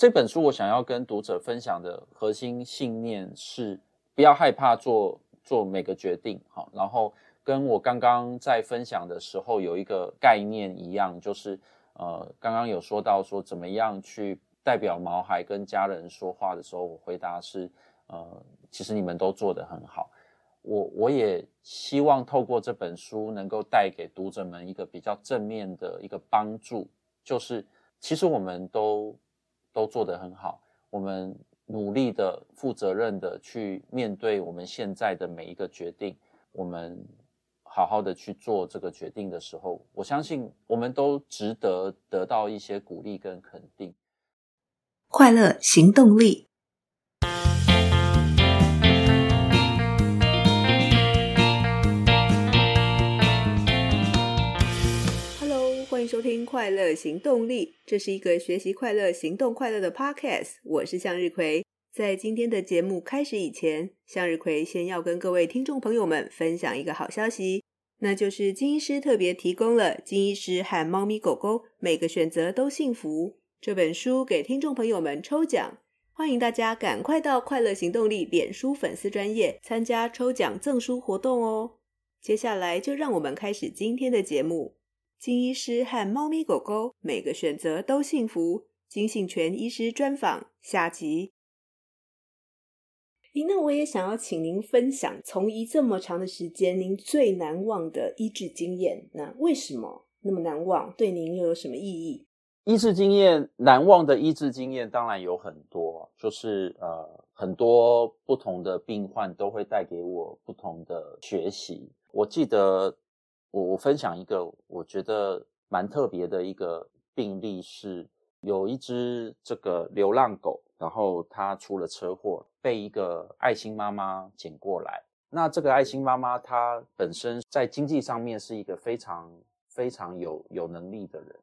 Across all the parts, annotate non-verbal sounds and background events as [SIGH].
这本书我想要跟读者分享的核心信念是：不要害怕做做每个决定。好，然后跟我刚刚在分享的时候有一个概念一样，就是呃，刚刚有说到说怎么样去代表毛孩跟家人说话的时候，我回答是呃，其实你们都做得很好。我我也希望透过这本书能够带给读者们一个比较正面的一个帮助，就是其实我们都。都做得很好，我们努力的、负责任的去面对我们现在的每一个决定，我们好好的去做这个决定的时候，我相信我们都值得得到一些鼓励跟肯定。快乐行动力。欢迎收听《快乐行动力》，这是一个学习快乐、行动快乐的 Podcast。我是向日葵。在今天的节目开始以前，向日葵先要跟各位听众朋友们分享一个好消息，那就是金医师特别提供了《金医师和猫咪狗狗每个选择都幸福》这本书给听众朋友们抽奖。欢迎大家赶快到《快乐行动力》脸书粉丝专业参加抽奖赠书活动哦。接下来就让我们开始今天的节目。金医师和猫咪狗狗每个选择都幸福。金信全医师专访下集。咦，那我也想要请您分享从医这么长的时间，您最难忘的医治经验。那为什么那么难忘？对您又有什么意义？医治经验，难忘的医治经验当然有很多，就是呃，很多不同的病患都会带给我不同的学习。我记得。我我分享一个我觉得蛮特别的一个病例，是有一只这个流浪狗，然后它出了车祸，被一个爱心妈妈捡过来。那这个爱心妈妈她本身在经济上面是一个非常非常有有能力的人，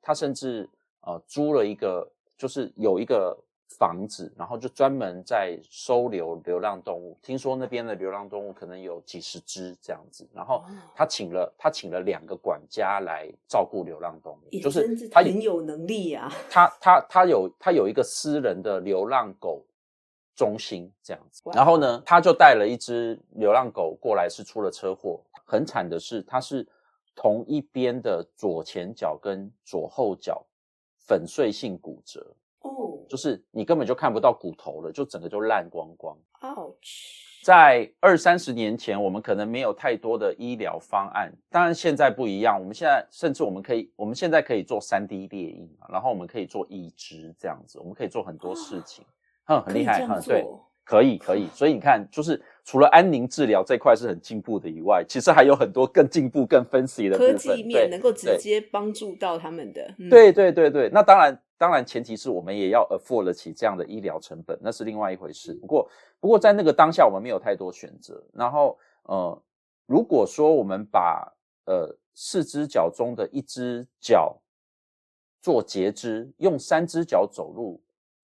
她甚至呃租了一个，就是有一个。房子，然后就专门在收留流浪动物。听说那边的流浪动物可能有几十只这样子。然后他请了他请了两个管家来照顾流浪动物，就是他很有能力啊。[LAUGHS] 他他他有他有一个私人的流浪狗中心这样子。然后呢，他就带了一只流浪狗过来，是出了车祸。很惨的是，他是同一边的左前脚跟左后脚粉碎性骨折。哦，就是你根本就看不到骨头了，就整个就烂光光。Ouch！在二三十年前，我们可能没有太多的医疗方案，当然现在不一样。我们现在甚至我们可以，我们现在可以做三 D 列印，然后我们可以做移植这样子，我们可以做很多事情，嗯，很厉害，嗯，对。可以，可以，所以你看，就是除了安宁治疗这块是很进步的以外，其实还有很多更进步、更分析的科技面能够直接帮助到他们的。对，对，对，对。那当然，当然前提是我们也要 afford 得起这样的医疗成本，那是另外一回事。不过，不过在那个当下，我们没有太多选择。然后，呃，如果说我们把呃四只脚中的一只脚做截肢，用三只脚走路。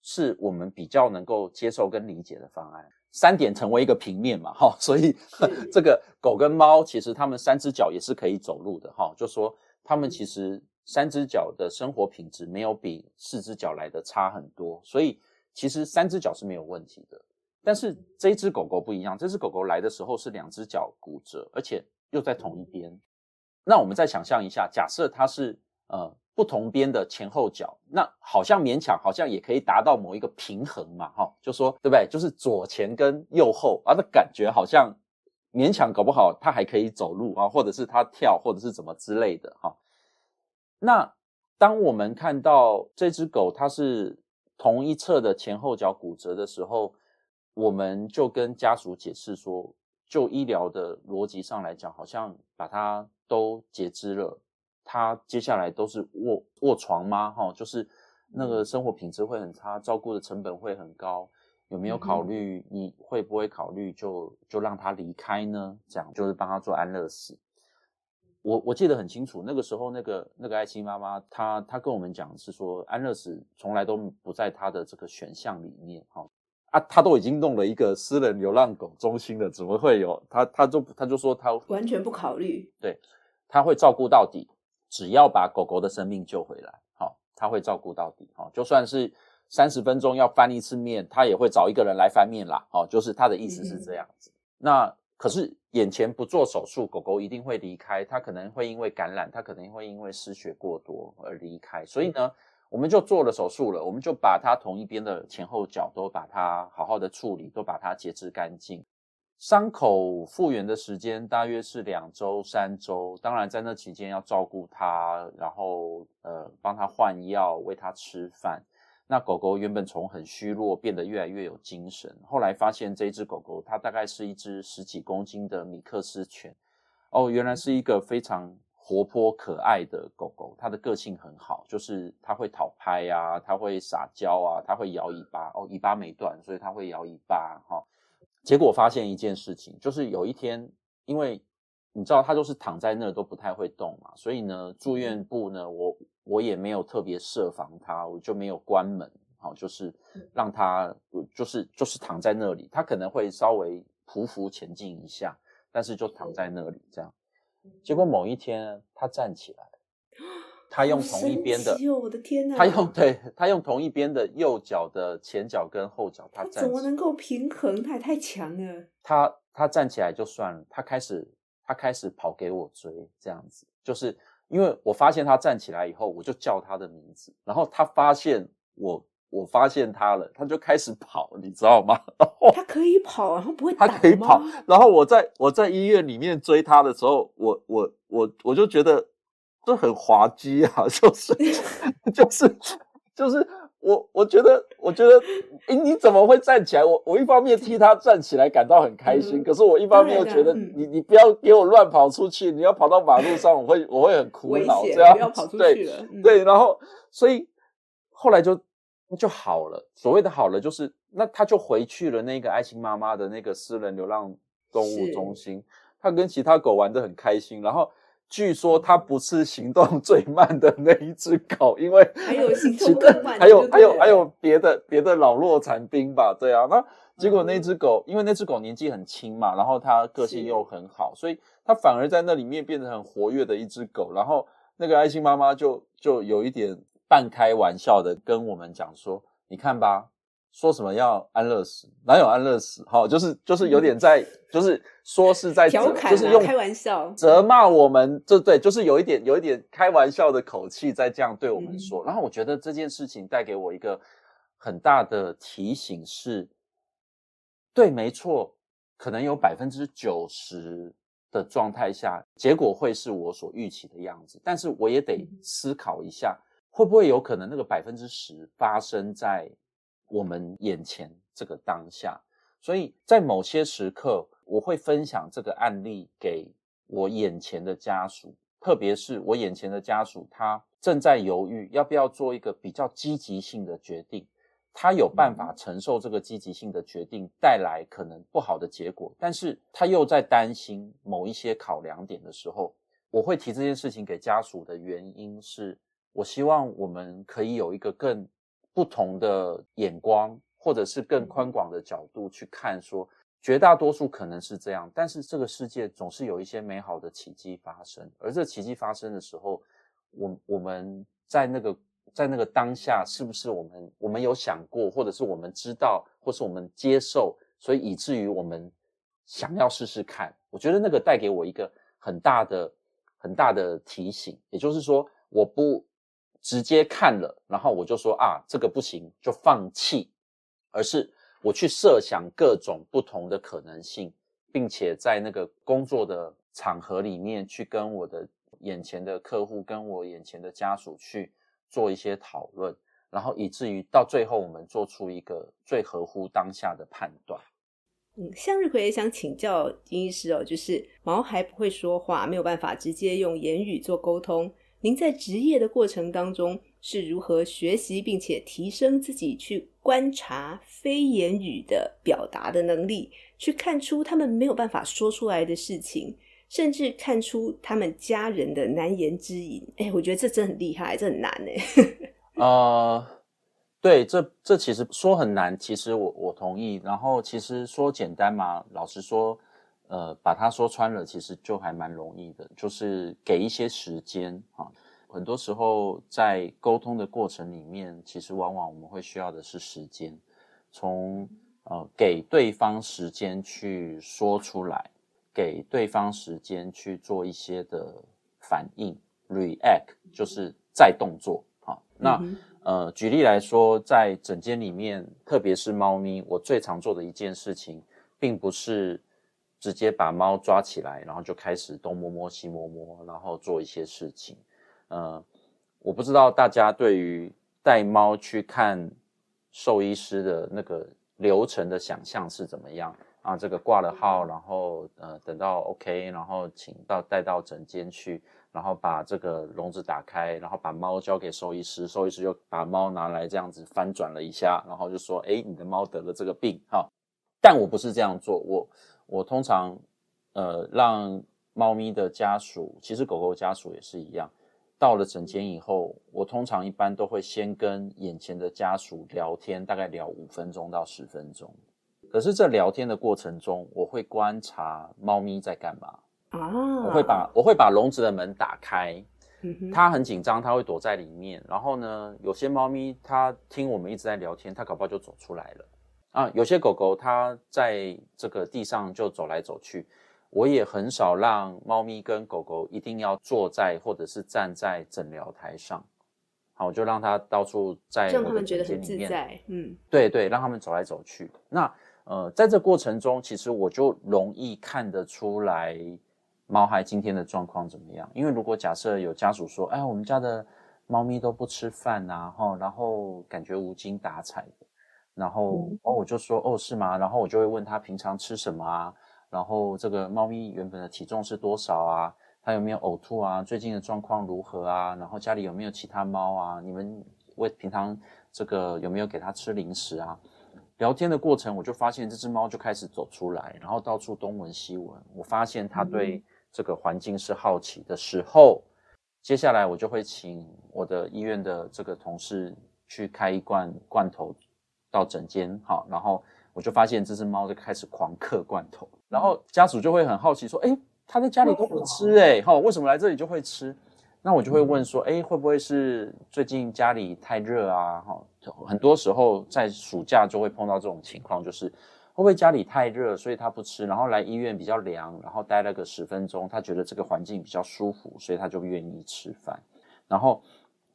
是我们比较能够接受跟理解的方案。三点成为一个平面嘛，哈，所以 [LAUGHS] 这个狗跟猫其实它们三只脚也是可以走路的，哈，就说它们其实三只脚的生活品质没有比四只脚来的差很多，所以其实三只脚是没有问题的。但是这一只狗狗不一样，这只狗狗来的时候是两只脚骨折，而且又在同一边。那我们再想象一下，假设它是呃。不同边的前后脚，那好像勉强，好像也可以达到某一个平衡嘛，哈，就说对不对？就是左前跟右后，啊，的感觉好像勉强，搞不好它还可以走路啊，或者是它跳，或者是怎么之类的，哈。那当我们看到这只狗它是同一侧的前后脚骨折的时候，我们就跟家属解释说，就医疗的逻辑上来讲，好像把它都截肢了。他接下来都是卧卧床吗？哈，就是那个生活品质会很差，照顾的成本会很高。有没有考虑？你会不会考虑就就让他离开呢？这样就是帮他做安乐死。我我记得很清楚，那个时候那个那个爱心妈妈，她她跟我们讲是说，安乐死从来都不在她的这个选项里面。哈啊，她都已经弄了一个私人流浪狗中心了，怎么会有？她她就她就说她完全不考虑，对，她会照顾到底。只要把狗狗的生命救回来，好，他会照顾到底，好，就算是三十分钟要翻一次面，他也会找一个人来翻面啦。哦，就是他的意思是这样子。嗯、那可是眼前不做手术，狗狗一定会离开，它可能会因为感染，它可能会因为失血过多而离开。所以呢，我们就做了手术了，我们就把它同一边的前后脚都把它好好的处理，都把它截肢干净。伤口复原的时间大约是两周、三周，当然在那期间要照顾它，然后呃帮它换药、喂它吃饭。那狗狗原本从很虚弱变得越来越有精神，后来发现这只狗狗它大概是一只十几公斤的米克斯犬，哦，原来是一个非常活泼可爱的狗狗，它的个性很好，就是它会讨拍呀，它会撒娇啊，它会摇尾巴，哦，尾巴没断，所以它会摇尾巴哈。结果发现一件事情，就是有一天，因为你知道他就是躺在那儿都不太会动嘛，所以呢，住院部呢，我我也没有特别设防他，我就没有关门，好，就是让他就是就是躺在那里，他可能会稍微匍匐前进一下，但是就躺在那里这样。结果某一天他站起来。他用同一边的，哦，我的天哪！他用对，他用同一边的右脚的前脚跟后脚，他站，怎么能够平衡？他也太强了。他他站起来就算了，他开始他开始跑给我追，这样子，就是因为我发现他站起来以后，我就叫他的名字，然后他发现我，我发现他了，他就开始跑，你知道吗？他可以跑，然后不会他可以跑，然后我在我在医院里面追他的时候，我我我我就觉得。这很滑稽啊，[LAUGHS] 就是就是就是我我觉得我觉得，诶你怎么会站起来？我我一方面替他站起来感到很开心，嗯、可是我一方面又觉得你你不要给我乱跑出去，你要跑到马路上，我会我会很苦恼。这样不要跑出去。对、嗯、对，然后所以后来就就好了。所谓的好了，就是那他就回去了那个爱心妈妈的那个私人流浪动物中心，他跟其他狗玩得很开心，然后。据说它不是行动最慢的那一只狗，因为还有行动更慢，还有还有还有别的别的老弱残兵吧，对啊。那结果那只狗，因为那只狗年纪很轻嘛，然后它个性又很好，所以它反而在那里面变得很活跃的一只狗。然后那个爱心妈妈就就有一点半开玩笑的跟我们讲说：“你看吧。”说什么要安乐死？哪有安乐死？哈，就是就是有点在，就是说是在调侃，就是用开玩笑责骂我们，这对，就是有一点有一点开玩笑的口气在这样对我们说。然后我觉得这件事情带给我一个很大的提醒是，对，没错，可能有百分之九十的状态下，结果会是我所预期的样子，但是我也得思考一下，会不会有可能那个百分之十发生在。我们眼前这个当下，所以在某些时刻，我会分享这个案例给我眼前的家属，特别是我眼前的家属，他正在犹豫要不要做一个比较积极性的决定，他有办法承受这个积极性的决定带来可能不好的结果，但是他又在担心某一些考量点的时候，我会提这件事情给家属的原因是，我希望我们可以有一个更。不同的眼光，或者是更宽广的角度去看，说绝大多数可能是这样，但是这个世界总是有一些美好的奇迹发生。而这奇迹发生的时候，我我们在那个在那个当下，是不是我们我们有想过，或者是我们知道，或是我们接受，所以以至于我们想要试试看。我觉得那个带给我一个很大的很大的提醒，也就是说，我不。直接看了，然后我就说啊，这个不行，就放弃，而是我去设想各种不同的可能性，并且在那个工作的场合里面去跟我的眼前的客户、跟我眼前的家属去做一些讨论，然后以至于到最后我们做出一个最合乎当下的判断。嗯，向日葵也想请教金医师哦，就是毛孩不会说话，没有办法直接用言语做沟通。您在职业的过程当中是如何学习并且提升自己去观察非言语的表达的能力，去看出他们没有办法说出来的事情，甚至看出他们家人的难言之隐？哎，我觉得这真很厉害，这很难哎。[LAUGHS] 呃，对，这这其实说很难，其实我我同意。然后其实说简单嘛，老实说。呃，把它说穿了，其实就还蛮容易的，就是给一些时间啊。很多时候在沟通的过程里面，其实往往我们会需要的是时间，从呃给对方时间去说出来，给对方时间去做一些的反应，react 就是再动作。啊，那、嗯、呃举例来说，在整间里面，特别是猫咪，我最常做的一件事情，并不是。直接把猫抓起来，然后就开始东摸摸西摸摸，然后做一些事情。呃，我不知道大家对于带猫去看兽医师的那个流程的想象是怎么样啊？这个挂了号，然后呃等到 OK，然后请到带到诊间去，然后把这个笼子打开，然后把猫交给兽医师，兽医师就把猫拿来这样子翻转了一下，然后就说：“哎，你的猫得了这个病。”哈，但我不是这样做，我。我通常，呃，让猫咪的家属，其实狗狗家属也是一样，到了诊间以后，我通常一般都会先跟眼前的家属聊天，大概聊五分钟到十分钟。可是这聊天的过程中，我会观察猫咪在干嘛啊，我会把我会把笼子的门打开，它很紧张，它会躲在里面。然后呢，有些猫咪它听我们一直在聊天，它搞不好就走出来了。啊，有些狗狗它在这个地上就走来走去，我也很少让猫咪跟狗狗一定要坐在或者是站在诊疗台上，好，我就让它到处在让他们觉得很自在，嗯，对对，让他们走来走去。那呃，在这过程中，其实我就容易看得出来猫孩今天的状况怎么样。因为如果假设有家属说，哎，我们家的猫咪都不吃饭啊，哈，然后感觉无精打采的。然后哦，我就说哦，是吗？然后我就会问他平常吃什么啊？然后这个猫咪原本的体重是多少啊？它有没有呕吐啊？最近的状况如何啊？然后家里有没有其他猫啊？你们为平常这个有没有给它吃零食啊？聊天的过程，我就发现这只猫就开始走出来，然后到处东闻西闻。我发现它对这个环境是好奇的时候，接下来我就会请我的医院的这个同事去开一罐罐头。到整间，好，然后我就发现这只猫就开始狂嗑罐头，然后家属就会很好奇说：“诶，它在家里都不吃，诶，哈，为什么来这里就会吃？”那我就会问说：“诶，会不会是最近家里太热啊？哈，很多时候在暑假就会碰到这种情况，就是会不会家里太热，所以它不吃，然后来医院比较凉，然后待了个十分钟，他觉得这个环境比较舒服，所以他就愿意吃饭，然后。”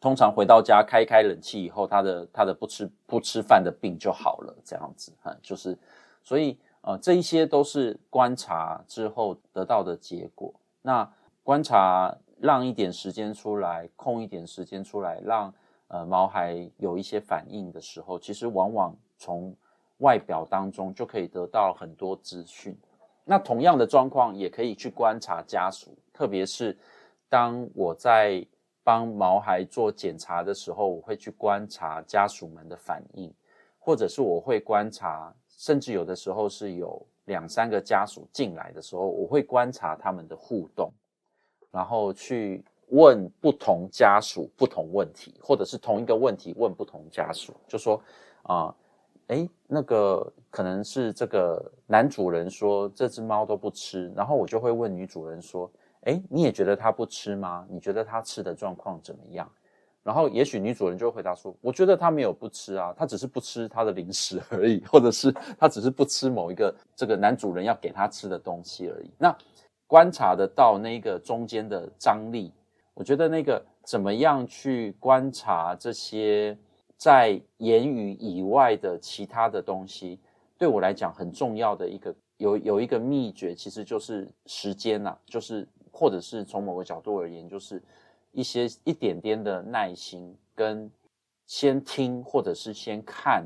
通常回到家开开冷气以后，他的他的不吃不吃饭的病就好了，这样子哈，就是，所以呃这一些都是观察之后得到的结果。那观察让一点时间出来，空一点时间出来，让呃毛孩有一些反应的时候，其实往往从外表当中就可以得到很多资讯。那同样的状况也可以去观察家属，特别是当我在。帮毛孩做检查的时候，我会去观察家属们的反应，或者是我会观察，甚至有的时候是有两三个家属进来的时候，我会观察他们的互动，然后去问不同家属不同问题，或者是同一个问题问不同家属，就说啊，诶，那个可能是这个男主人说这只猫都不吃，然后我就会问女主人说。诶，你也觉得他不吃吗？你觉得他吃的状况怎么样？然后也许女主人就会回答说：“我觉得他没有不吃啊，他只是不吃他的零食 [LAUGHS] 而已，或者是他只是不吃某一个这个男主人要给他吃的东西而已。”那观察得到那个中间的张力，我觉得那个怎么样去观察这些在言语以外的其他的东西，对我来讲很重要的一个有有一个秘诀，其实就是时间呐，就是。或者是从某个角度而言，就是一些一点点的耐心，跟先听或者是先看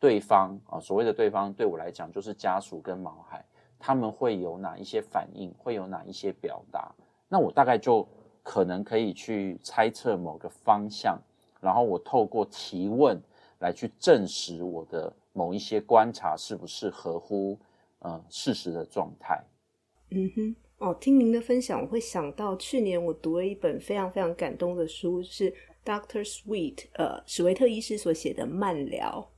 对方啊，所谓的对方对我来讲就是家属跟毛孩，他们会有哪一些反应，会有哪一些表达，那我大概就可能可以去猜测某个方向，然后我透过提问来去证实我的某一些观察是不是合乎呃事实的状态。嗯哼。哦，听您的分享，我会想到去年我读了一本非常非常感动的书，是 Doctor Sweet，呃，史维特医师所写的《慢疗》。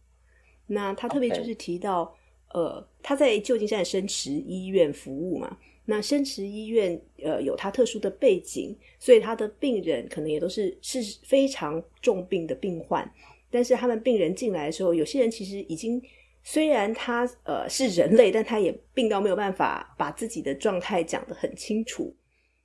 那他特别就是提到.呃，他在旧金山的深池医院服务嘛，那生池医院呃有他特殊的背景，所以他的病人可能也都是是非常重病的病患。但是他们病人进来的时候，有些人其实已经虽然他呃是人类，但他也病到没有办法把自己的状态讲得很清楚，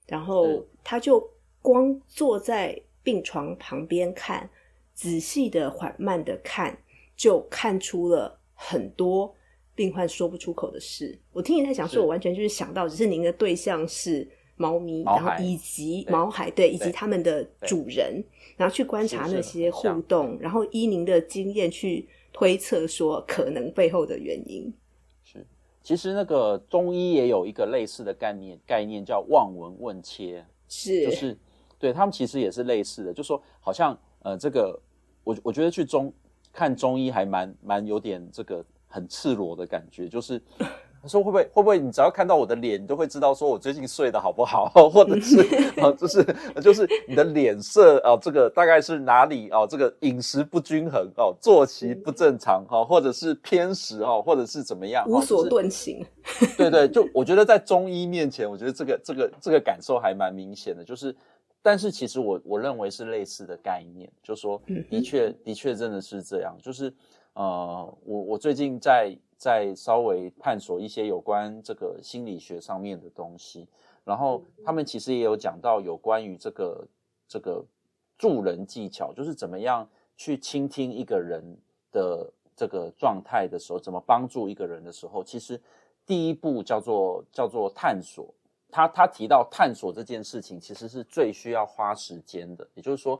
然后他就光坐在病床旁边看，仔细的、缓慢的看，就看出了很多。病患说不出口的事，我听你在讲，说我完全就是想到，只是您的对象是猫咪，然后以及毛海，对，以及他们的主人，然后去观察那些互动，然后依您的经验去推测说可能背后的原因。是，其实那个中医也有一个类似的概念，概念叫望闻问切，是，就是对他们其实也是类似的，就说好像呃，这个我我觉得去中看中医还蛮蛮有点这个。很赤裸的感觉，就是他说会不会会不会你只要看到我的脸，你都会知道说我最近睡得好不好，或者是啊，[LAUGHS] 就是就是你的脸色啊，这个大概是哪里啊？这个饮食不均衡哦，作息不正常哈，或者是偏食哦，或者是怎么样，无所遁形。对对，就我觉得在中医面前，我觉得这个这个这个感受还蛮明显的，就是，但是其实我我认为是类似的概念，就说的确的确真的是这样，就是。呃，我我最近在在稍微探索一些有关这个心理学上面的东西，然后他们其实也有讲到有关于这个这个助人技巧，就是怎么样去倾听一个人的这个状态的时候，怎么帮助一个人的时候，其实第一步叫做叫做探索。他他提到探索这件事情，其实是最需要花时间的，也就是说，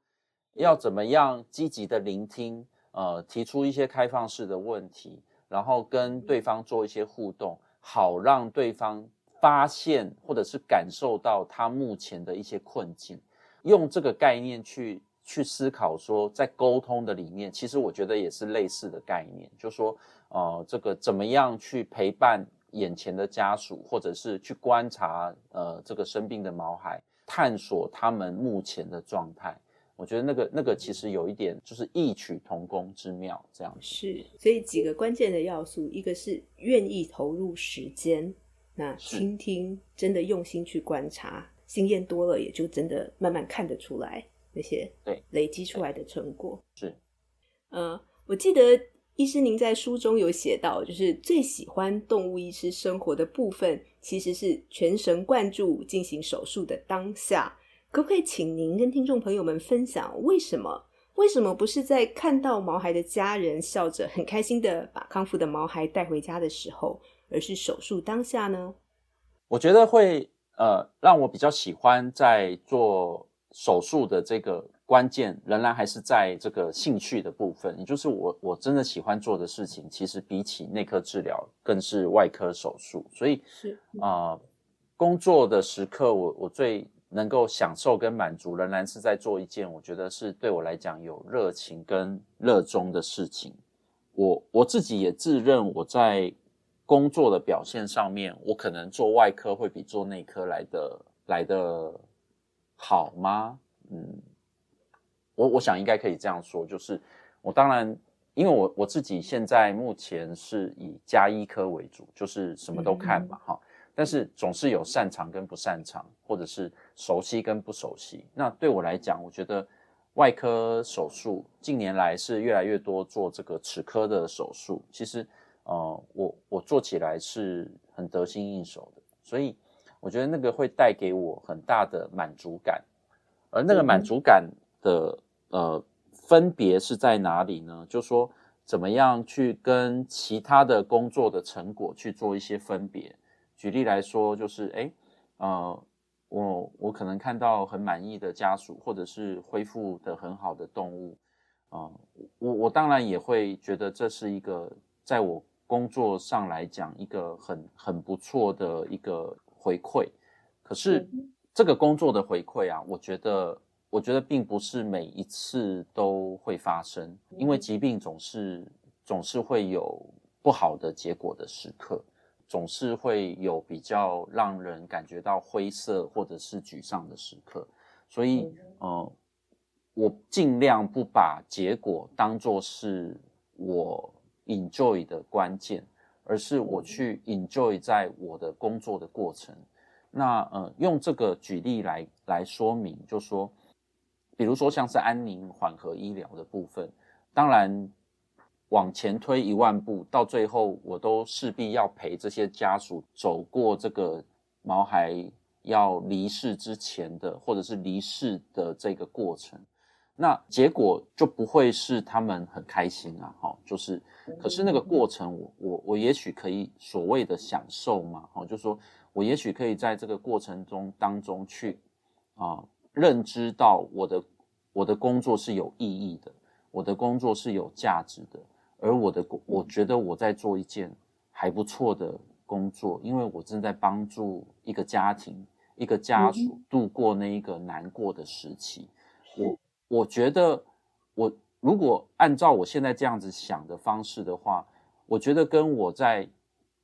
要怎么样积极的聆听。呃，提出一些开放式的问题，然后跟对方做一些互动，好让对方发现或者是感受到他目前的一些困境。用这个概念去去思考，说在沟通的里面，其实我觉得也是类似的概念，就说，呃，这个怎么样去陪伴眼前的家属，或者是去观察呃这个生病的毛孩，探索他们目前的状态。我觉得那个那个其实有一点就是异曲同工之妙，这样子是。所以几个关键的要素，一个是愿意投入时间，那倾听，真的用心去观察，经验多了也就真的慢慢看得出来那些对累积出来的成果。是，呃，我记得医师您在书中有写到，就是最喜欢动物医师生活的部分，其实是全神贯注进行手术的当下。可不可以请您跟听众朋友们分享，为什么为什么不是在看到毛孩的家人笑着很开心的把康复的毛孩带回家的时候，而是手术当下呢？我觉得会呃让我比较喜欢在做手术的这个关键，仍然还是在这个兴趣的部分，也就是我我真的喜欢做的事情，其实比起内科治疗更是外科手术，所以是啊、呃，工作的时刻我我最。能够享受跟满足，仍然是在做一件我觉得是对我来讲有热情跟热衷的事情。我我自己也自认我在工作的表现上面，我可能做外科会比做内科来的来的好吗？嗯，我我想应该可以这样说，就是我当然，因为我我自己现在目前是以加医科为主，就是什么都看嘛，哈、嗯。但是总是有擅长跟不擅长，或者是熟悉跟不熟悉。那对我来讲，我觉得外科手术近年来是越来越多做这个齿科的手术。其实，呃，我我做起来是很得心应手的，所以我觉得那个会带给我很大的满足感。而那个满足感的呃分别是在哪里呢？就是说怎么样去跟其他的工作的成果去做一些分别。举例来说，就是哎，呃，我我可能看到很满意的家属，或者是恢复的很好的动物，啊、呃，我我当然也会觉得这是一个在我工作上来讲一个很很不错的一个回馈。可是这个工作的回馈啊，我觉得我觉得并不是每一次都会发生，因为疾病总是总是会有不好的结果的时刻。总是会有比较让人感觉到灰色或者是沮丧的时刻，所以，呃，我尽量不把结果当做是我 enjoy 的关键，而是我去 enjoy 在我的工作的过程。那呃，用这个举例来来说明，就说，比如说像是安宁缓和医疗的部分，当然往前推一万步，到最后我都势必要陪这些家属走过这个毛孩要离世之前的，或者是离世的这个过程，那结果就不会是他们很开心啊，哈，就是，可是那个过程我，我我我也许可以所谓的享受嘛，哦，就是说。我也许可以在这个过程中当中去啊认知到我的我的工作是有意义的，我的工作是有价值的，而我的我觉得我在做一件还不错的工作，因为我正在帮助一个家庭一个家属度过那一个难过的时期。我我觉得我如果按照我现在这样子想的方式的话，我觉得跟我在。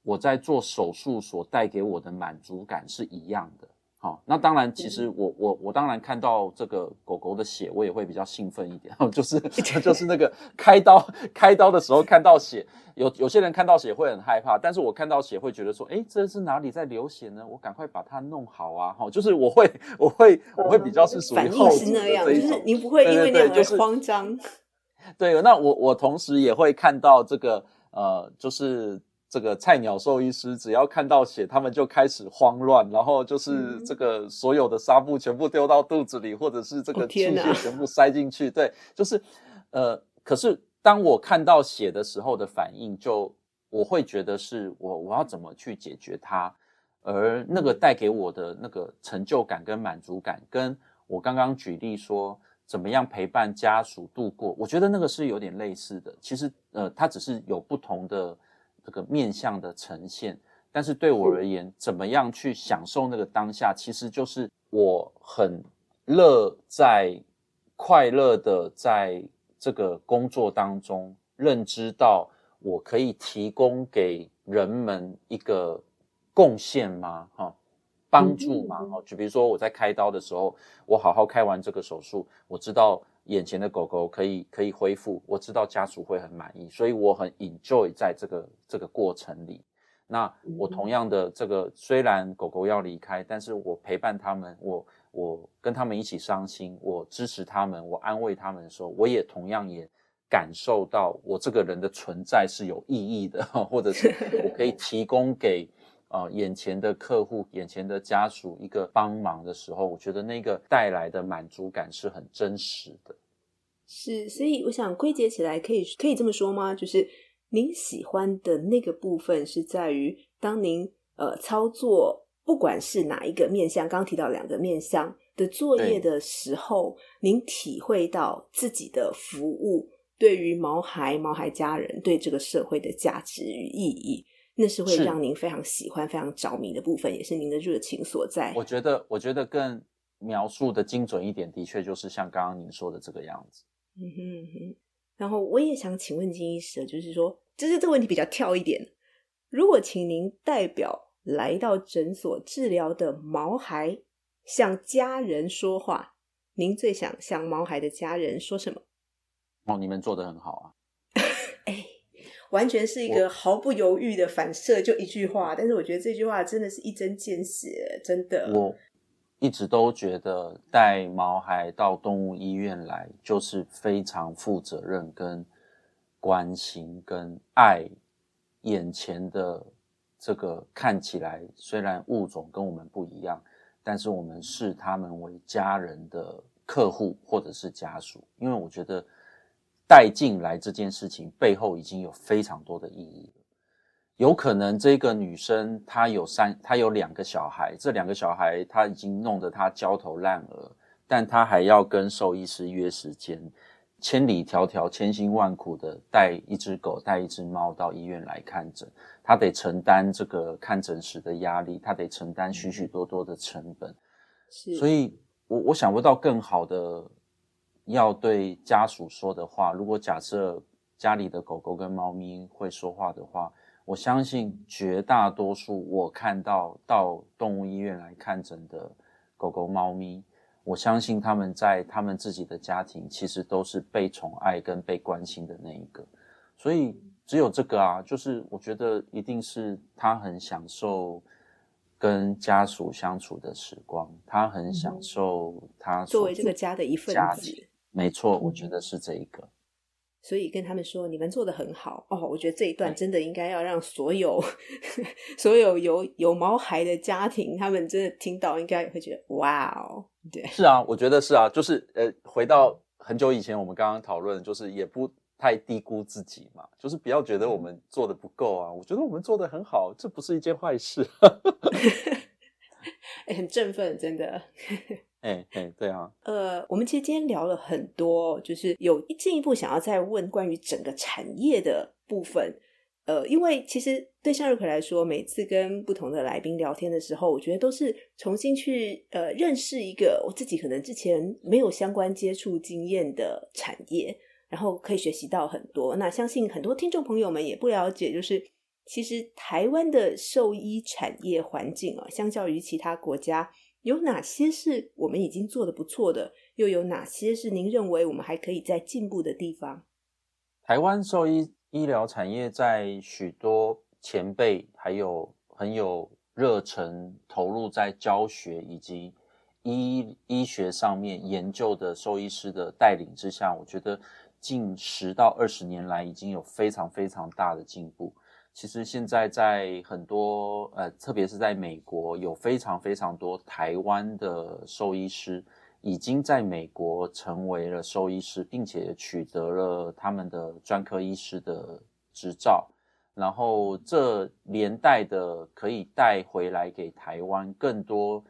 我在做手术所带给我的满足感是一样的，好，那当然，其实我我我当然看到这个狗狗的血，我也会比较兴奋一点，[LAUGHS] 就是 [LAUGHS] 就是那个开刀开刀的时候看到血，有有些人看到血会很害怕，但是我看到血会觉得说，哎，这是哪里在流血呢？我赶快把它弄好啊，哈，就是我会我会我会比较是属于后者的这一种，就是你不会因为那样而慌张。[LAUGHS] 对，那我我同时也会看到这个呃，就是。这个菜鸟兽医师只要看到血，他们就开始慌乱，然后就是这个所有的纱布全部丢到肚子里，或者是这个器械全部塞进去。对，就是呃，可是当我看到血的时候的反应，就我会觉得是我我要怎么去解决它，而那个带给我的那个成就感跟满足感，跟我刚刚举例说怎么样陪伴家属度过，我觉得那个是有点类似的。其实呃，它只是有不同的。这个面向的呈现，但是对我而言，怎么样去享受那个当下，其实就是我很乐在快乐的在这个工作当中，认知到我可以提供给人们一个贡献吗？哈，帮助吗？哈，就比如说我在开刀的时候，我好好开完这个手术，我知道。眼前的狗狗可以可以恢复，我知道家属会很满意，所以我很 enjoy 在这个这个过程里。那我同样的这个，虽然狗狗要离开，但是我陪伴他们，我我跟他们一起伤心，我支持他们，我安慰他们的时候，我也同样也感受到我这个人的存在是有意义的，[LAUGHS] 或者是我可以提供给。眼前的客户、眼前的家属一个帮忙的时候，我觉得那个带来的满足感是很真实的。是，所以我想归结起来，可以可以这么说吗？就是您喜欢的那个部分是在于，当您呃操作，不管是哪一个面向，刚刚提到两个面向的作业的时候，您体会到自己的服务对于毛孩、毛孩家人对这个社会的价值与意义。那是会让您非常喜欢、非常着迷的部分，也是您的热情所在。我觉得，我觉得更描述的精准一点，的确就是像刚刚您说的这个样子。嗯哼嗯哼。然后我也想请问金医师，就是说，就是这个问题比较跳一点。如果请您代表来到诊所治疗的毛孩向家人说话，您最想向毛孩的家人说什么？哦，你们做得很好啊。[LAUGHS] 哎。完全是一个毫不犹豫的反射，就一句话。但是我觉得这句话真的是一针见血，真的。我一直都觉得带毛孩到动物医院来，就是非常负责任、跟关心、跟爱眼前的这个看起来虽然物种跟我们不一样，但是我们视他们为家人的客户或者是家属，因为我觉得。带进来这件事情背后已经有非常多的意义了。有可能这个女生她有三，她有两个小孩，这两个小孩她已经弄得她焦头烂额，但她还要跟兽医师约时间，千里迢迢、千辛万苦的带一只狗、带一只猫到医院来看诊，她得承担这个看诊时的压力，她得承担许许多多的成本。是，所以我我想不到更好的。要对家属说的话，如果假设家里的狗狗跟猫咪会说话的话，我相信绝大多数我看到到动物医院来看诊的狗狗、猫咪，我相信他们在他们自己的家庭其实都是被宠爱跟被关心的那一个，所以只有这个啊，就是我觉得一定是他很享受跟家属相处的时光，他很享受他作为这个家的一份子。没错，我觉得是这一个。所以跟他们说，你们做的很好哦。我觉得这一段真的应该要让所有 [LAUGHS] 所有有有毛孩的家庭，他们真的听到应该也会觉得哇哦。对，是啊，我觉得是啊，就是呃，回到很久以前我们刚刚讨论，就是也不太低估自己嘛，就是不要觉得我们做的不够啊。我觉得我们做的很好，这不是一件坏事。欸，[LAUGHS] [LAUGHS] 很振奋，真的。哎哎，对啊，呃，我们其实今天聊了很多，就是有进一步想要再问关于整个产业的部分。呃，因为其实对向日葵来说，每次跟不同的来宾聊天的时候，我觉得都是重新去呃认识一个我自己可能之前没有相关接触经验的产业，然后可以学习到很多。那相信很多听众朋友们也不了解，就是其实台湾的兽医产业环境啊，相较于其他国家。有哪些是我们已经做得不错的？又有哪些是您认为我们还可以再进步的地方？台湾兽医医疗产业在许多前辈还有很有热忱投入在教学以及医医学上面研究的兽医师的带领之下，我觉得近十到二十年来已经有非常非常大的进步。其实现在在很多呃，特别是在美国，有非常非常多台湾的兽医师已经在美国成为了兽医师，并且取得了他们的专科医师的执照。然后这连带的可以带回来给台湾更多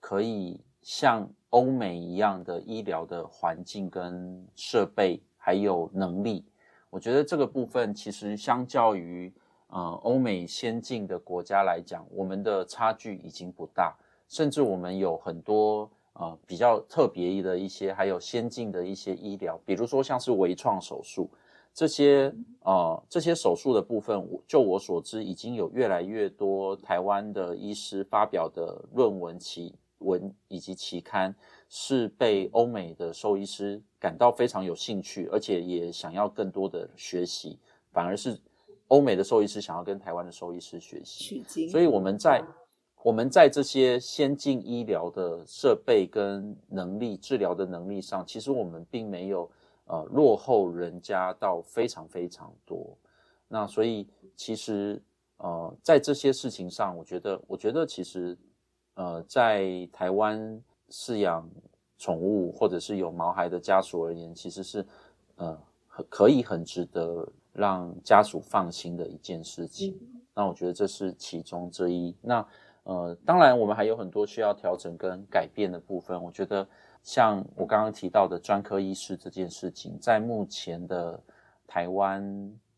可以像欧美一样的医疗的环境跟设备，还有能力。我觉得这个部分其实相较于呃，欧美先进的国家来讲，我们的差距已经不大，甚至我们有很多呃比较特别的一些，还有先进的一些医疗，比如说像是微创手术这些呃这些手术的部分，就我所知，已经有越来越多台湾的医师发表的论文、期文以及期刊，是被欧美的兽医师感到非常有兴趣，而且也想要更多的学习，反而是。欧美的兽医师想要跟台湾的兽医师学习，所以我们在我们在这些先进医疗的设备跟能力、治疗的能力上，其实我们并没有呃落后人家到非常非常多。那所以其实呃在这些事情上，我觉得我觉得其实呃在台湾饲养宠物或者是有毛孩的家属而言，其实是呃可以很值得。让家属放心的一件事情，那我觉得这是其中之一。那呃，当然我们还有很多需要调整跟改变的部分。我觉得像我刚刚提到的专科医师这件事情，在目前的台湾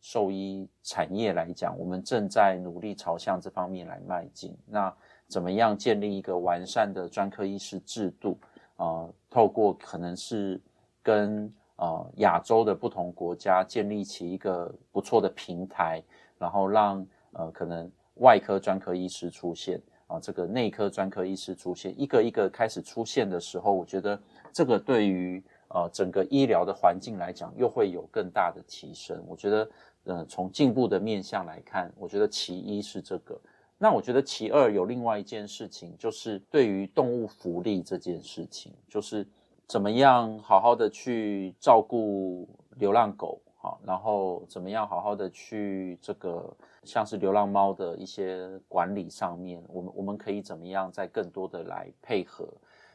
兽医产业来讲，我们正在努力朝向这方面来迈进。那怎么样建立一个完善的专科医师制度？呃，透过可能是跟呃，亚洲的不同国家建立起一个不错的平台，然后让呃可能外科专科医师出现啊，呃，这个内科专科医师出现，一个一个开始出现的时候，我觉得这个对于呃整个医疗的环境来讲，又会有更大的提升。我觉得呃从进步的面向来看，我觉得其一是这个。那我觉得其二有另外一件事情，就是对于动物福利这件事情，就是。怎么样好好的去照顾流浪狗，好，然后怎么样好好的去这个像是流浪猫的一些管理上面，我们我们可以怎么样再更多的来配合？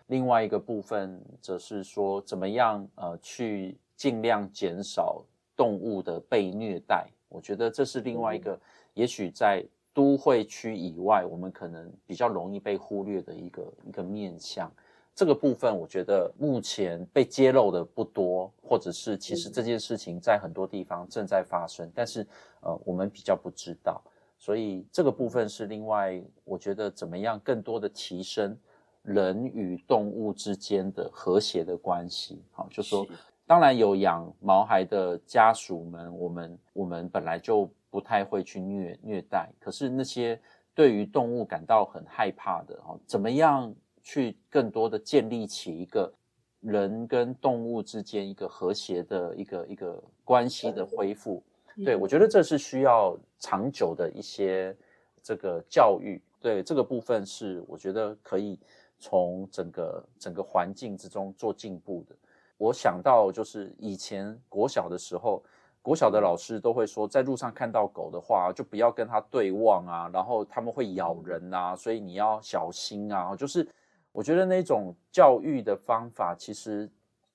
另外一个部分则是说，怎么样呃去尽量减少动物的被虐待？我觉得这是另外一个，也许在都会区以外，我们可能比较容易被忽略的一个一个面向。这个部分我觉得目前被揭露的不多，或者是其实这件事情在很多地方正在发生，但是呃我们比较不知道，所以这个部分是另外我觉得怎么样更多的提升人与动物之间的和谐的关系。好，就说当然有养毛孩的家属们，我们我们本来就不太会去虐虐待，可是那些对于动物感到很害怕的，哦，怎么样？去更多的建立起一个人跟动物之间一个和谐的一个一个关系的恢复，对，我觉得这是需要长久的一些这个教育，对，这个部分是我觉得可以从整个整个环境之中做进步的。我想到就是以前国小的时候，国小的老师都会说，在路上看到狗的话，就不要跟它对望啊，然后他们会咬人啊，所以你要小心啊。就是我觉得那种教育的方法，其实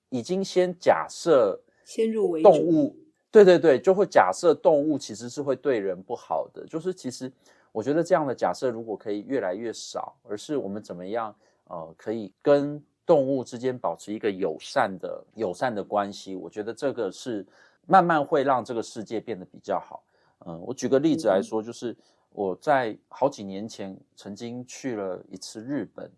已经先假设先入为主动物，对对对，就会假设动物其实是会对人不好的。就是其实我觉得这样的假设如果可以越来越少，而是我们怎么样呃可以跟动物之间保持一个友善的友善的关系，我觉得这个是慢慢会让这个世界变得比较好。嗯，我举个例子来说，就是我在好几年前曾经去了一次日本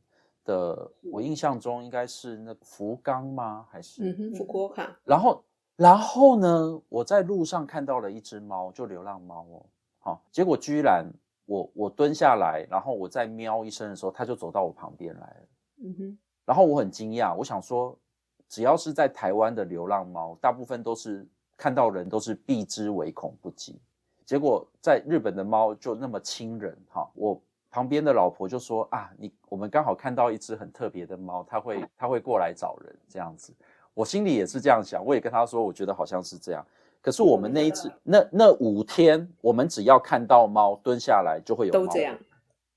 的，我印象中应该是那福冈吗？还是福冈卡。然后，然后呢，我在路上看到了一只猫，就流浪猫哦。好，结果居然我我蹲下来，然后我在喵一声的时候，它就走到我旁边来了。嗯哼。然后我很惊讶，我想说，只要是在台湾的流浪猫，大部分都是看到人都是避之唯恐不及。结果在日本的猫就那么亲人哈，我旁边的老婆就说啊，你我们刚好看到一只很特别的猫，它会它会过来找人这样子。我心里也是这样想，我也跟他说，我觉得好像是这样。可是我们那一次那那五天，我们只要看到猫蹲下来就会有猫。都这样。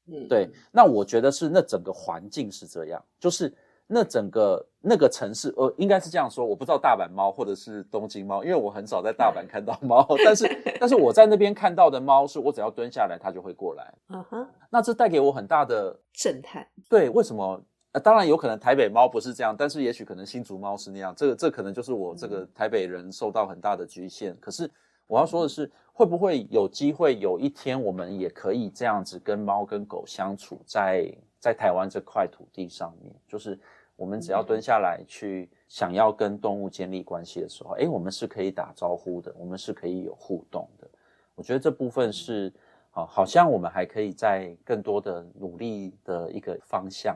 嗯，对，那我觉得是那整个环境是这样，就是那整个那个城市，呃，应该是这样说，我不知道大阪猫或者是东京猫，因为我很少在大阪看到猫，但是 [LAUGHS] 但是我在那边看到的猫，是我只要蹲下来，它就会过来。嗯哼，那这带给我很大的震撼。对，为什么？呃，当然有可能台北猫不是这样，但是也许可能新竹猫是那样，这个这可能就是我这个台北人受到很大的局限。可是我要说的是。会不会有机会有一天，我们也可以这样子跟猫跟狗相处在在台湾这块土地上面？就是我们只要蹲下来去想要跟动物建立关系的时候，诶，我们是可以打招呼的，我们是可以有互动的。我觉得这部分是啊，好像我们还可以在更多的努力的一个方向。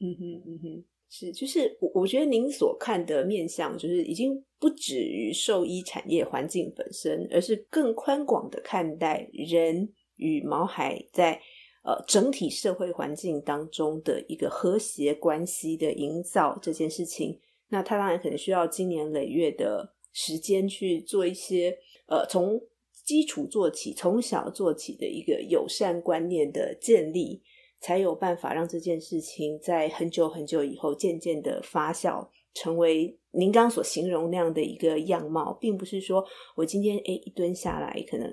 嗯哼，嗯哼。是，就是我我觉得您所看的面向，就是已经不止于兽医产业环境本身，而是更宽广的看待人与毛孩在呃整体社会环境当中的一个和谐关系的营造这件事情。那他当然可能需要经年累月的时间去做一些呃从基础做起，从小做起的一个友善观念的建立。才有办法让这件事情在很久很久以后渐渐的发酵，成为您刚所形容那样的一个样貌，并不是说我今天诶一蹲下来，可能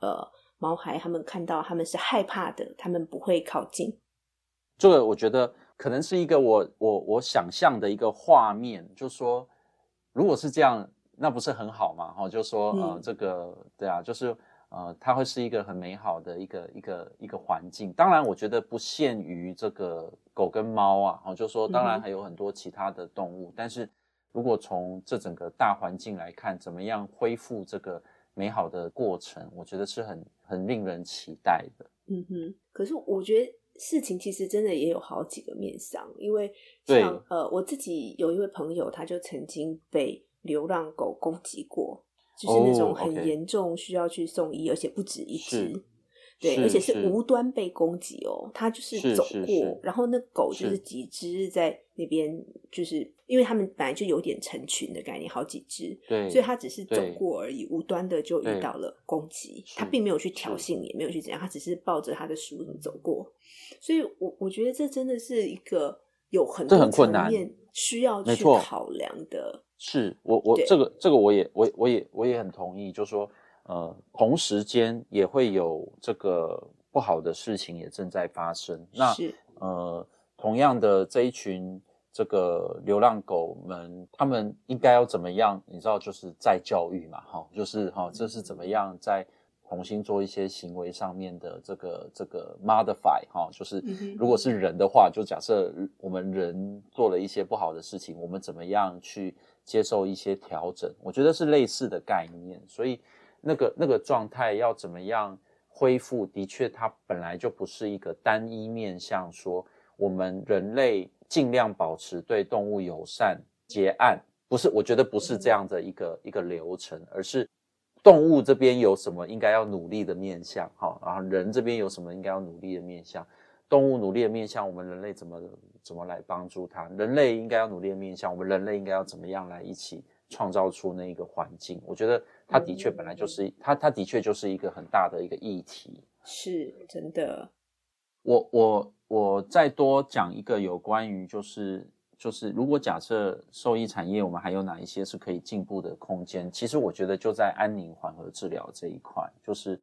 呃毛孩他们看到他们是害怕的，他们不会靠近。这个我觉得可能是一个我我我想象的一个画面，就是说如果是这样，那不是很好嘛？哈，就说呃这个对啊，就是。呃，它会是一个很美好的一个一个一个环境。当然，我觉得不限于这个狗跟猫啊，哦，就说当然还有很多其他的动物。嗯、但是如果从这整个大环境来看，怎么样恢复这个美好的过程，我觉得是很很令人期待的。嗯哼。可是我觉得事情其实真的也有好几个面向，因为像呃，我自己有一位朋友，他就曾经被流浪狗攻击过。就是那种很严重，需要去送医，oh. 而且不止一只，对，而且是无端被攻击哦。他就是走过，然后那狗就是几只在那边，就是因为他们本来就有点成群的概念，好几只，对，所以他只是走过而已，无端的就遇到了攻击。他并没有去挑衅，也没有去怎样，他只是抱着他的书走过。所以我我觉得这真的是一个有很多层面需要去考量的。是我我这个这个我也我我也我也很同意，就是说呃同时间也会有这个不好的事情也正在发生。那呃同样的这一群这个流浪狗们，他们应该要怎么样？你知道就是再教育嘛，哈，就是哈，这是怎么样在重新做一些行为上面的这个这个 modify 哈，就是如果是人的话，就假设我们人做了一些不好的事情，我们怎么样去？接受一些调整，我觉得是类似的概念，所以那个那个状态要怎么样恢复？的确，它本来就不是一个单一面向，说我们人类尽量保持对动物友善结案，不是，我觉得不是这样的一个一个流程，而是动物这边有什么应该要努力的面向，哈，然后人这边有什么应该要努力的面向，动物努力的面向，我们人类怎么怎么来帮助它？人类应该要努力的面向，我们人类应该要怎么样来一起创造出那一个环境？我觉得它的确本来就是，它它的确就是一个很大的一个议题。是真的。我我我再多讲一个有关于就是就是，如果假设兽医产业我们还有哪一些是可以进步的空间？其实我觉得就在安宁缓和治疗这一块，就是。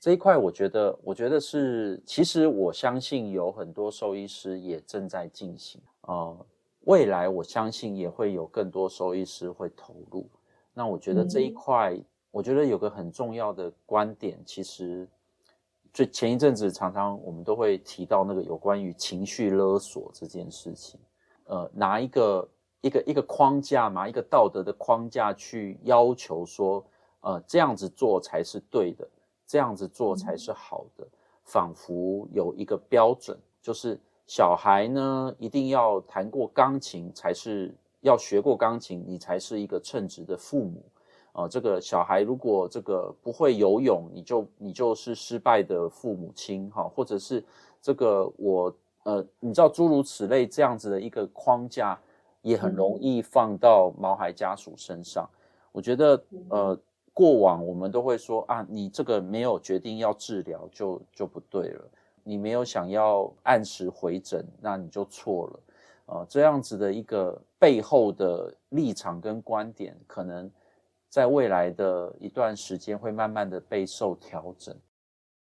这一块，我觉得，我觉得是，其实我相信有很多兽医师也正在进行，呃，未来我相信也会有更多兽医师会投入。那我觉得这一块，我觉得有个很重要的观点，其实，最前一阵子常常我们都会提到那个有关于情绪勒索这件事情，呃，拿一个一个一个框架，拿一个道德的框架去要求说，呃，这样子做才是对的。这样子做才是好的，仿佛有一个标准，就是小孩呢一定要弹过钢琴，才是要学过钢琴，你才是一个称职的父母、呃。这个小孩如果这个不会游泳，你就你就是失败的父母亲哈，或者是这个我呃，你知道诸如此类这样子的一个框架，也很容易放到毛孩家属身上。我觉得呃。过往我们都会说啊，你这个没有决定要治疗就就不对了，你没有想要按时回诊，那你就错了，呃，这样子的一个背后的立场跟观点，可能在未来的一段时间会慢慢的备受调整。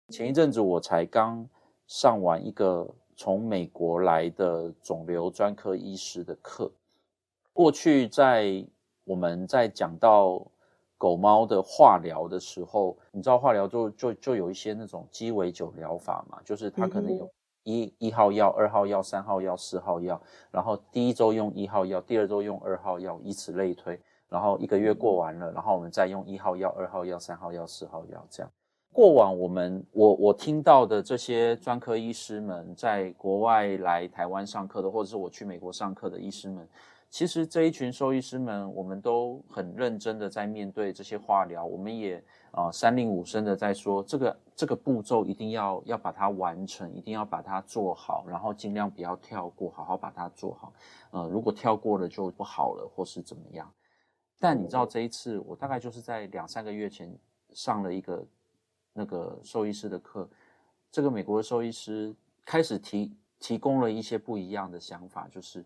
前一阵子我才刚上完一个从美国来的肿瘤专科医师的课，过去在我们在讲到。狗猫的化疗的时候，你知道化疗就就就有一些那种鸡尾酒疗法嘛，就是它可能有一一号药、二号药、三号药、四号药，然后第一周用一号药，第二周用二号药，以此类推，然后一个月过完了，然后我们再用一号药、二号药、三号药、四号药这样。过往我们我我听到的这些专科医师们在国外来台湾上课的，或者是我去美国上课的医师们。其实这一群兽医师们，我们都很认真的在面对这些化疗，我们也啊、呃、三令五申的在说，这个这个步骤一定要要把它完成，一定要把它做好，然后尽量不要跳过，好好把它做好。呃，如果跳过了就不好了，或是怎么样。但你知道这一次，我大概就是在两三个月前上了一个那个兽医师的课，这个美国的兽医师开始提提供了一些不一样的想法，就是。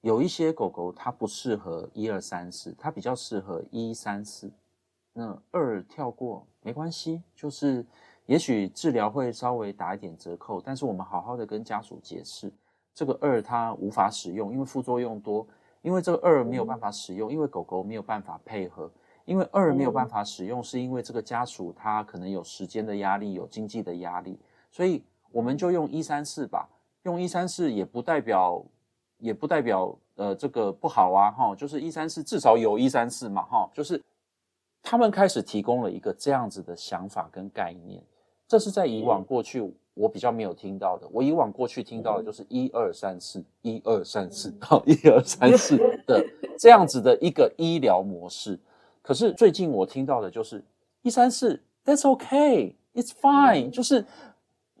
有一些狗狗它不适合一二三四，它比较适合一三四。那二跳过没关系，就是也许治疗会稍微打一点折扣，但是我们好好的跟家属解释，这个二它无法使用，因为副作用多，因为这个二没有办法使用，因为狗狗没有办法配合，因为二没有办法使用，是因为这个家属他可能有时间的压力，有经济的压力，所以我们就用一三四吧，用一三四也不代表。也不代表呃这个不好啊哈，就是一三四至少有一三四嘛哈，就是他们开始提供了一个这样子的想法跟概念，这是在以往过去我比较没有听到的。我以往过去听到的就是一二三四一二三四好一二三四 [LAUGHS] 的这样子的一个医疗模式，可是最近我听到的就是一三四，That's okay, it's fine，就是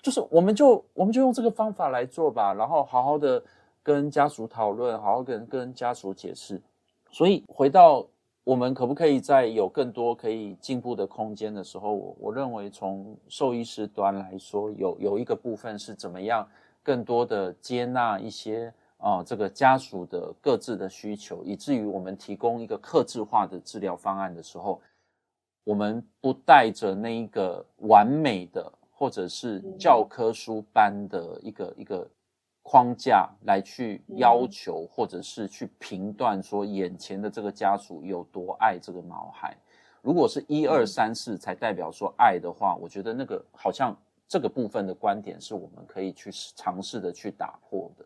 就是我们就我们就用这个方法来做吧，然后好好的。跟家属讨论，好好跟跟家属解释。所以回到我们可不可以在有更多可以进步的空间的时候，我我认为从兽医师端来说，有有一个部分是怎么样更多的接纳一些啊、呃、这个家属的各自的需求，以至于我们提供一个克制化的治疗方案的时候，我们不带着那一个完美的或者是教科书般的一个一个。框架来去要求，或者是去评断说眼前的这个家属有多爱这个毛孩。如果是一二三四才代表说爱的话，我觉得那个好像这个部分的观点是我们可以去尝试的去打破的。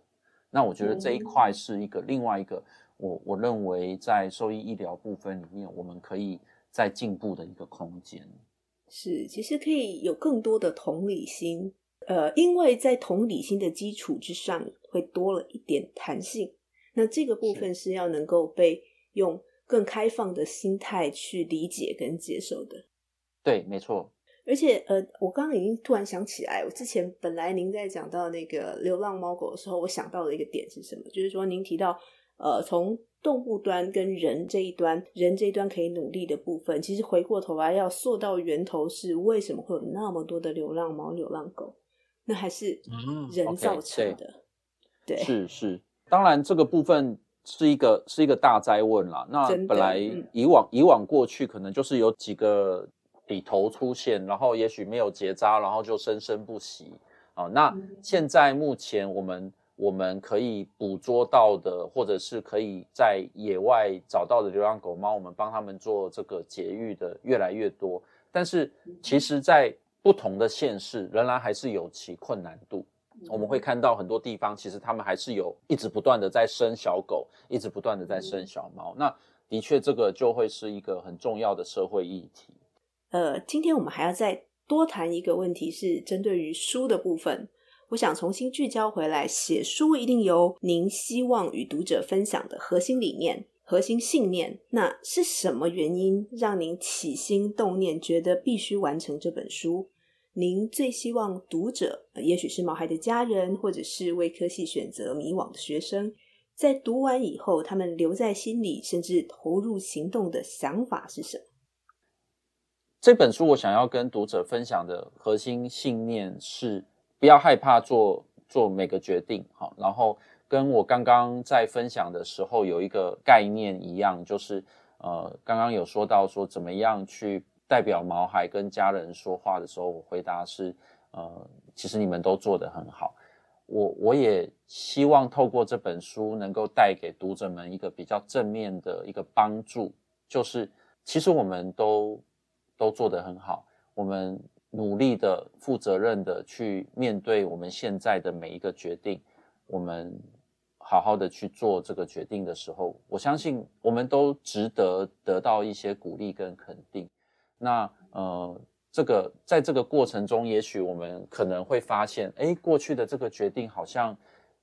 那我觉得这一块是一个另外一个我我认为在兽医医疗部分里面我们可以再进步的一个空间。是，其实可以有更多的同理心。呃，因为在同理心的基础之上，会多了一点弹性。那这个部分是要能够被用更开放的心态去理解跟接受的。对，没错。而且呃，我刚刚已经突然想起来，我之前本来您在讲到那个流浪猫狗的时候，我想到的一个点是什么？就是说您提到呃，从动物端跟人这一端，人这一端可以努力的部分，其实回过头来要溯到源头，是为什么会有那么多的流浪猫、流浪狗？那还是人造成的。嗯 okay, 对，对，是是，当然这个部分是一个是一个大哉问啦。那本来以往、嗯、以往过去可能就是有几个。里头出现，然后也许没有结扎，然后就生生不息啊。那现在目前我们我们可以捕捉到的，或者是可以在野外找到的流浪狗猫，我们帮他们做这个节育的越来越多。但是其实，在不同的县市，仍然还是有其困难度。我们会看到很多地方，其实他们还是有一直不断的在生小狗，一直不断的在生小猫。那的确，这个就会是一个很重要的社会议题。呃，今天我们还要再多谈一个问题，是针对于书的部分。我想重新聚焦回来，写书一定有您希望与读者分享的核心理念、核心信念。那是什么原因让您起心动念，觉得必须完成这本书？您最希望读者，也许是毛孩的家人，或者是为科系选择迷惘的学生，在读完以后，他们留在心里，甚至投入行动的想法是什么？这本书我想要跟读者分享的核心信念是：不要害怕做做每个决定。好，然后跟我刚刚在分享的时候有一个概念一样，就是呃，刚刚有说到说怎么样去代表毛孩跟家人说话的时候，我回答是：呃，其实你们都做得很好。我我也希望透过这本书能够带给读者们一个比较正面的一个帮助，就是其实我们都。都做得很好，我们努力的、负责任的去面对我们现在的每一个决定，我们好好的去做这个决定的时候，我相信我们都值得得到一些鼓励跟肯定。那呃，这个在这个过程中，也许我们可能会发现，哎，过去的这个决定好像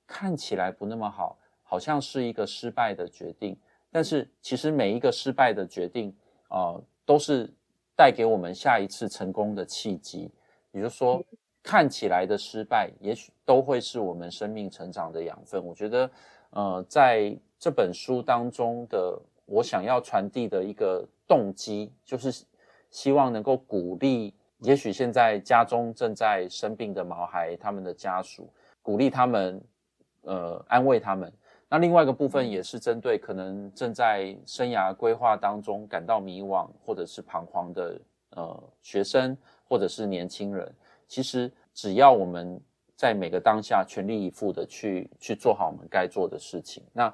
看起来不那么好，好像是一个失败的决定。但是其实每一个失败的决定啊，呃，都是。带给我们下一次成功的契机，也就是说，看起来的失败，也许都会是我们生命成长的养分。我觉得，呃，在这本书当中的我想要传递的一个动机，就是希望能够鼓励，也许现在家中正在生病的毛孩，他们的家属，鼓励他们，呃，安慰他们。那另外一个部分也是针对可能正在生涯规划当中感到迷惘或者是彷徨的呃学生或者是年轻人，其实只要我们在每个当下全力以赴的去去做好我们该做的事情，那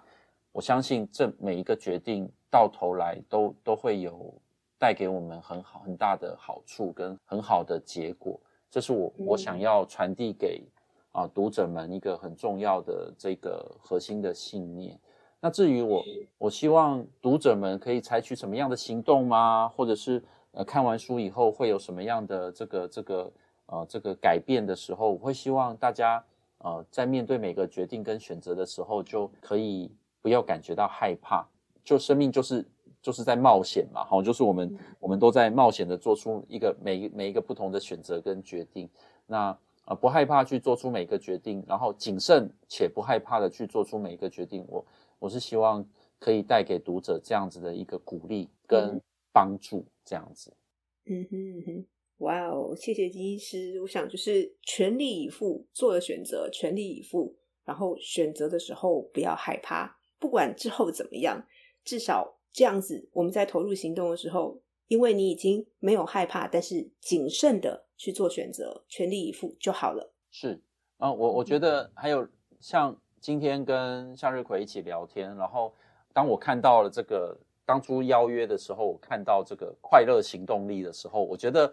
我相信这每一个决定到头来都都会有带给我们很好很大的好处跟很好的结果，这是我我想要传递给。啊，读者们一个很重要的这个核心的信念。那至于我，我希望读者们可以采取什么样的行动吗？或者是呃，看完书以后会有什么样的这个这个呃这个改变的时候，我会希望大家呃在面对每个决定跟选择的时候，就可以不要感觉到害怕。就生命就是就是在冒险嘛，好，就是我们我们都在冒险的做出一个每每一个不同的选择跟决定。那。啊，不害怕去做出每一个决定，然后谨慎且不害怕的去做出每一个决定。我我是希望可以带给读者这样子的一个鼓励跟帮助，这样子。嗯哼嗯哼，哇哦，谢谢金医师。我想就是全力以赴做了选择，全力以赴，然后选择的时候不要害怕，不管之后怎么样，至少这样子我们在投入行动的时候，因为你已经没有害怕，但是谨慎的。去做选择，全力以赴就好了。是啊，我我觉得还有像今天跟向日葵一起聊天，然后当我看到了这个当初邀约的时候，我看到这个快乐行动力的时候，我觉得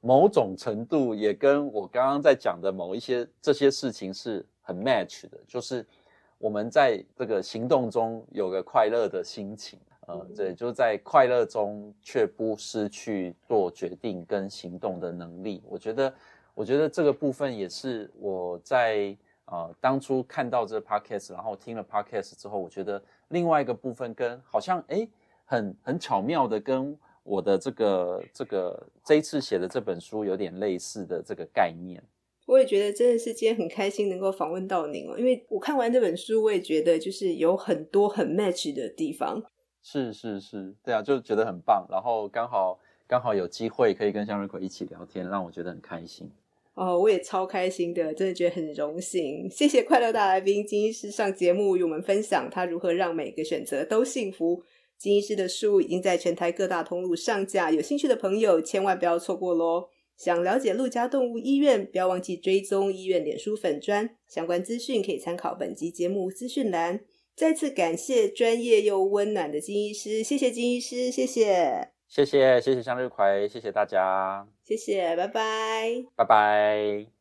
某种程度也跟我刚刚在讲的某一些这些事情是很 match 的，就是我们在这个行动中有个快乐的心情。呃，对，就在快乐中，却不失去做决定跟行动的能力。我觉得，我觉得这个部分也是我在呃当初看到这个 podcast，然后听了 podcast 之后，我觉得另外一个部分跟好像诶很很巧妙的跟我的这个这个这一次写的这本书有点类似的这个概念。我也觉得真的是今天很开心能够访问到您哦，因为我看完这本书，我也觉得就是有很多很 match 的地方。是是是，对啊，就觉得很棒。然后刚好刚好有机会可以跟向日葵一起聊天，让我觉得很开心。哦，我也超开心的，真的觉得很荣幸。谢谢快乐大来宾金医师上节目与我们分享他如何让每个选择都幸福。金医师的书已经在全台各大通路上架，有兴趣的朋友千万不要错过喽。想了解陆家动物医院，不要忘记追踪医院脸书粉专，相关资讯可以参考本集节目资讯栏。再次感谢专业又温暖的金医师，谢谢金医师，谢谢，谢谢谢谢向日葵，谢谢大家，谢谢，拜拜，拜拜。